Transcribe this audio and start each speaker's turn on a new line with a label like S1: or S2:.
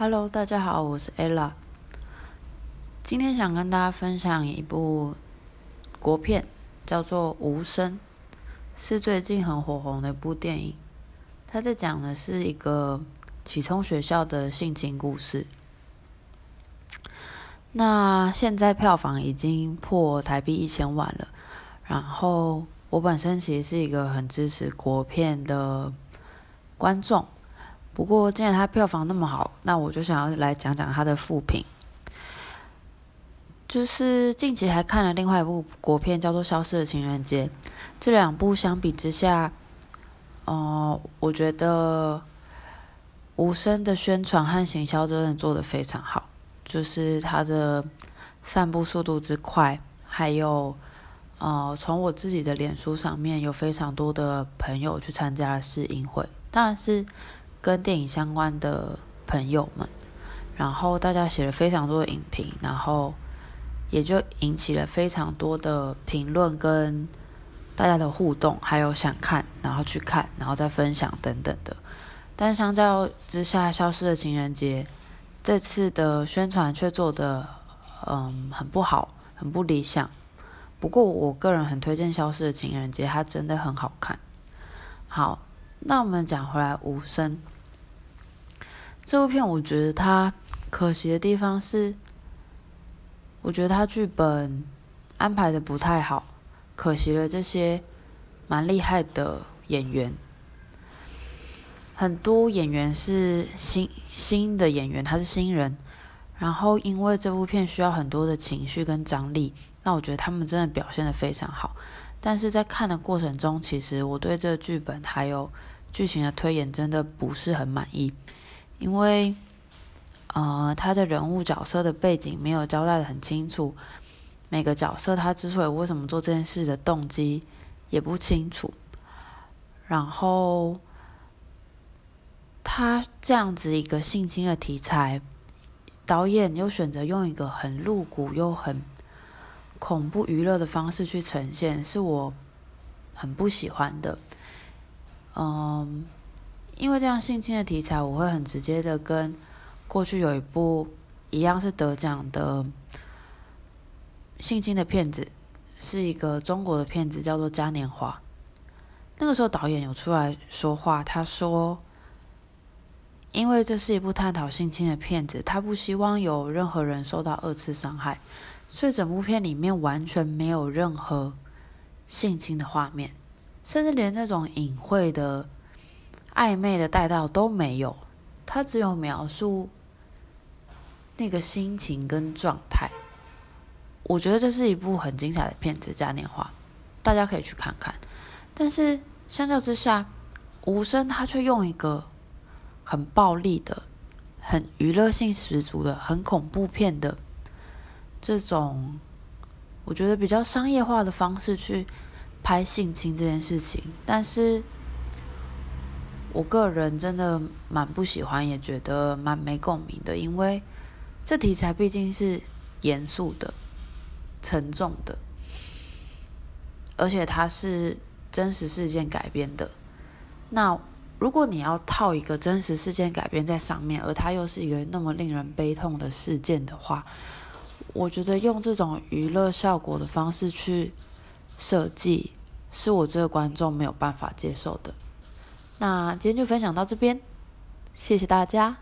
S1: Hello，大家好，我是 Ella。今天想跟大家分享一部国片，叫做《无声》，是最近很火红的一部电影。它在讲的是一个启聪学校的性情故事。那现在票房已经破台币一千万了。然后我本身其实是一个很支持国片的观众，不过既然它票房那么好，那我就想要来讲讲它的副评。就是近期还看了另外一部国片，叫做《消失的情人节》。这两部相比之下，哦，我觉得无声的宣传和行销真的做得非常好。就是它的散布速度之快，还有，呃，从我自己的脸书上面有非常多的朋友去参加试映会，当然是跟电影相关的朋友们，然后大家写了非常多的影评，然后也就引起了非常多的评论跟大家的互动，还有想看，然后去看，然后再分享等等的。但相较之下，消失的情人节。这次的宣传却做的嗯很不好，很不理想。不过我个人很推荐《消失的情人节》，它真的很好看。好，那我们讲回来，《无声》这部片，我觉得它可惜的地方是，我觉得它剧本安排的不太好，可惜了这些蛮厉害的演员。很多演员是新新的演员，他是新人，然后因为这部片需要很多的情绪跟张力，那我觉得他们真的表现的非常好。但是在看的过程中，其实我对这个剧本还有剧情的推演真的不是很满意，因为呃他的人物角色的背景没有交代的很清楚，每个角色他之所以为什么做这件事的动机也不清楚，然后。他这样子一个性侵的题材，导演又选择用一个很露骨又很恐怖娱乐的方式去呈现，是我很不喜欢的。嗯，因为这样性侵的题材，我会很直接的跟过去有一部一样是得奖的性侵的片子，是一个中国的片子，叫做《嘉年华》。那个时候导演有出来说话，他说。因为这是一部探讨性侵的片子，他不希望有任何人受到二次伤害，所以整部片里面完全没有任何性侵的画面，甚至连那种隐晦的、暧昧的带到都没有。他只有描述那个心情跟状态。我觉得这是一部很精彩的片子，《嘉年华》，大家可以去看看。但是相较之下，无声他却用一个。很暴力的、很娱乐性十足的、很恐怖片的这种，我觉得比较商业化的方式去拍性侵这件事情，但是我个人真的蛮不喜欢，也觉得蛮没共鸣的，因为这题材毕竟是严肃的、沉重的，而且它是真实事件改编的，那。如果你要套一个真实事件改编在上面，而它又是一个那么令人悲痛的事件的话，我觉得用这种娱乐效果的方式去设计，是我这个观众没有办法接受的。那今天就分享到这边，谢谢大家。